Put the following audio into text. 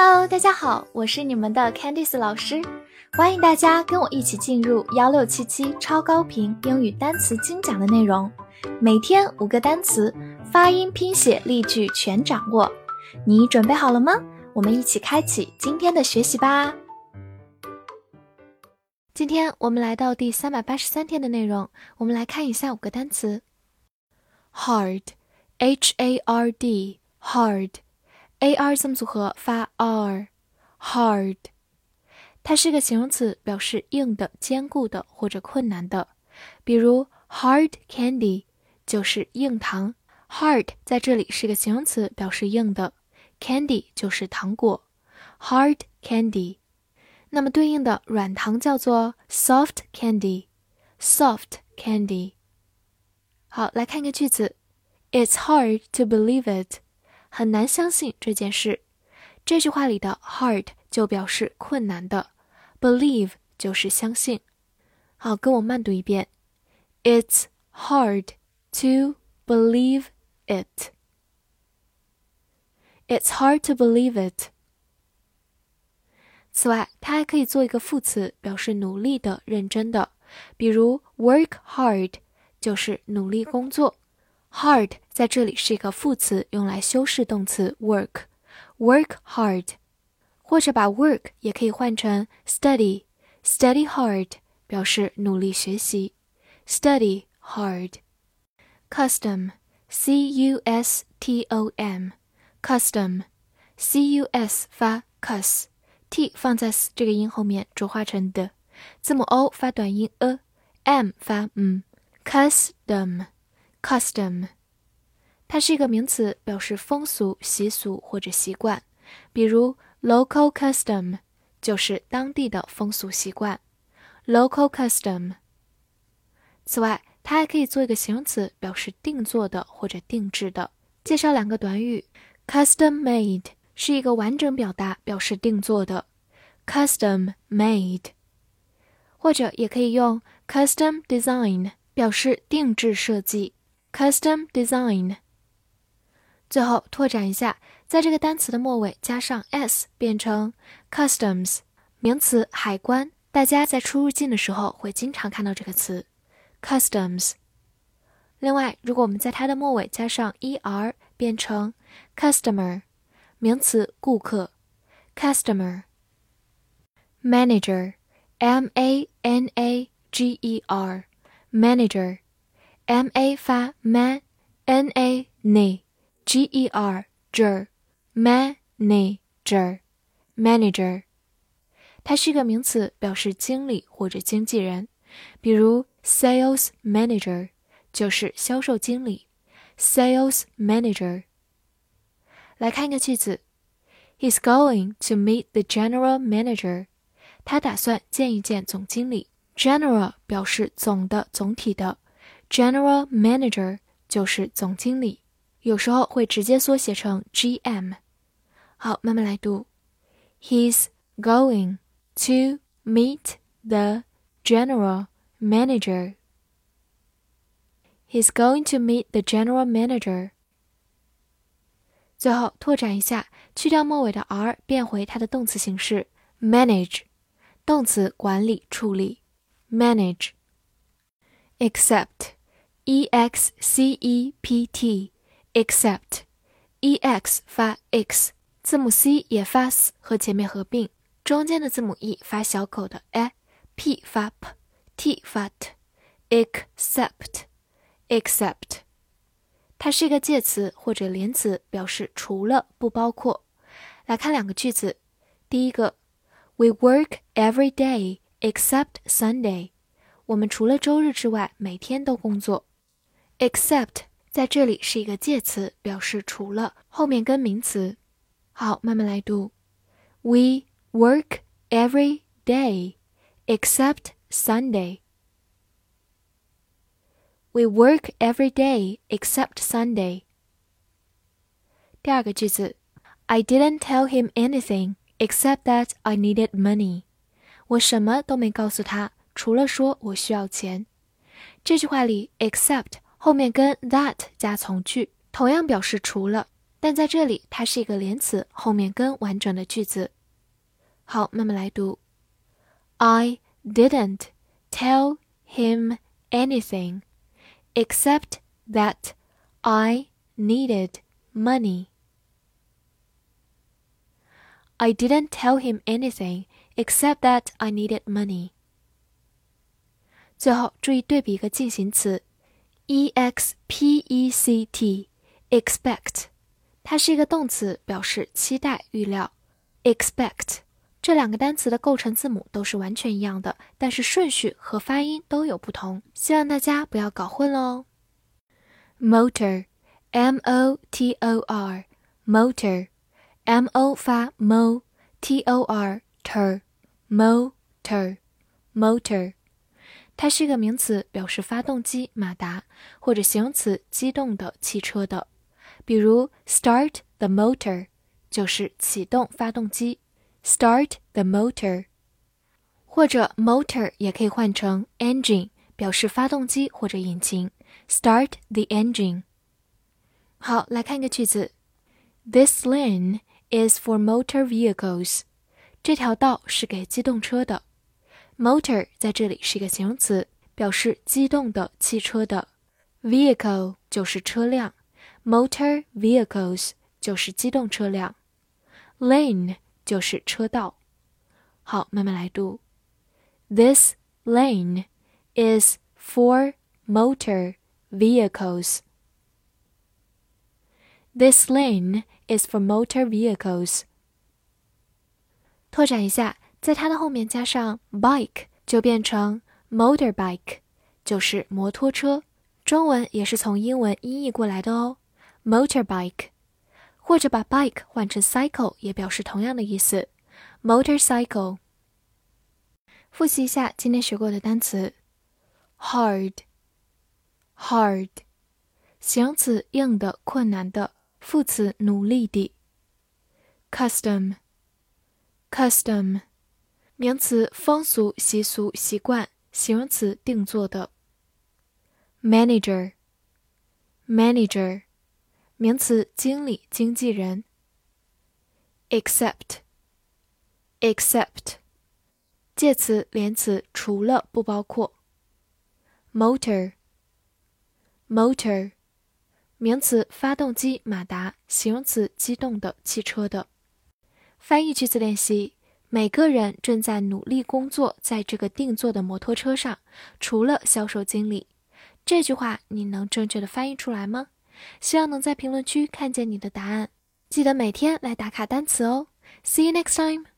Hello，大家好，我是你们的 Candice 老师，欢迎大家跟我一起进入幺六七七超高频英语单词精讲的内容，每天五个单词，发音、拼写、例句全掌握，你准备好了吗？我们一起开启今天的学习吧。今天我们来到第三百八十三天的内容，我们来看一下五个单词：hard，h a r d，hard。A r 字母组合发 r，hard，它是个形容词，表示硬的、坚固的或者困难的。比如 hard candy 就是硬糖，hard 在这里是个形容词，表示硬的，candy 就是糖果，hard candy。那么对应的软糖叫做 soft candy，soft candy。好，来看一个句子，It's hard to believe it。很难相信这件事。这句话里的 hard 就表示困难的，believe 就是相信。好，跟我慢读一遍。It's hard to believe it. It's hard to believe it. 此外，它还可以做一个副词，表示努力的、认真的。比如 work hard 就是努力工作。Hard 在这里是一个副词，用来修饰动词 work，work hard，或者把 work 也可以换成 study，study hard，表示努力学习，study hard。Custom，c u s t o m，custom，c u s 发 cus，t 放在这个音后面浊化成的，字母 o 发短音 a，m 发嗯，custom。Custom，它是一个名词，表示风俗习俗或者习惯。比如 local custom 就是当地的风俗习惯。Local custom。此外，它还可以做一个形容词，表示定做的或者定制的。介绍两个短语：custom made 是一个完整表达，表示定做的。Custom made，或者也可以用 custom design 表示定制设计。Custom design。最后拓展一下，在这个单词的末尾加上 s，变成 customs，名词海关。大家在出入境的时候会经常看到这个词 customs。另外，如果我们在它的末尾加上 er，变成 customer，名词顾客 customer。Manager，m a n a g e r，manager。 m a 发 man，n a n，g e r ger，manager，manager，它是一个名词，表示经理或者经纪人。比如 sales manager 就是销售经理，sales manager。来看一个句子，He's going to meet the general manager。他打算见一见总经理。General 表示总的、总体的。 General Manager 就是总经理，有时候会直接缩写成 GM。好，慢慢来读。He's going to meet the general manager. He's going to meet the general manager. 最后拓展一下，去掉末尾的 r，变回它的动词形式 manage，动词管理、处理。manage。Except e x c e p t except e x 发 x，字母 c 也发 s 和前面合并，中间的字母 e 发小口的 a，p 发 p，t 发 t，except except，它是一个介词或者连词，表示除了不包括。来看两个句子，第一个，We work every day except Sunday。我们除了周日之外，每天都工作。 Except 在这里是一个介词，表示除了，后面跟名词。好，慢慢来读。We work every day except Sunday. We work every day except Sunday. 第二个句子，I didn't tell him anything except that I needed money. 我什么都没告诉他，除了说我需要钱。这句话里，except 后面跟 that 加从句，同样表示除了。 但在这里它是一个连词，后面跟完整的句子。好，慢慢来读。I didn't tell him anything except that I needed money. I didn't tell him anything except that I needed money. 最后注意对比一个进行词 ，e x p e c t，expect，它是一个动词，表示期待、预料。expect 这两个单词的构成字母都是完全一样的，但是顺序和发音都有不同，希望大家不要搞混了哦。Motor，m o t o r，motor，m o 发 mo，t o r ter，motor，motor，它是一个名词，表示发动机、马达，或者形容词机动的汽车的。比如 start the motor 就是启动发动机。Start the motor，或者 motor 也可以换成 engine，表示发动机或者引擎。Start the engine。好，来看一个句子：This lane is for motor vehicles。这条道是给机动车的。Motor 在这里是一个形容词，表示机动的汽车的。Vehicle 就是车辆，motor vehicles 就是机动车辆。Lane 就是车道。好，慢慢来读。This lane is for motor vehicles. This lane is for motor vehicles. 拓展一下， 在它的后面加上 bike，就变成 motorbike，就是摩托车。中文也是从英文音译过来的哦，motorbike。或者把 bike 换成 cycle 也表示同样的意思，motorcycle。复习一下今天学过的单词：hard，hard，形容词硬的、困难的；副词努力的。custom，custom，名词风俗、习俗、习惯；形容词定做的。manager，manager。名词经理、经纪人。except，except，介词、连词除了、不包括。motor，motor，名词发动机、马达；形容词机动的、汽车的。翻译句子练习：每个人正在努力工作，在这个定做的摩托车上，除了销售经理。这句话你能正确的翻译出来吗？希望能在评论区看见你的答案。记得每天来打卡单词哦。See you next time.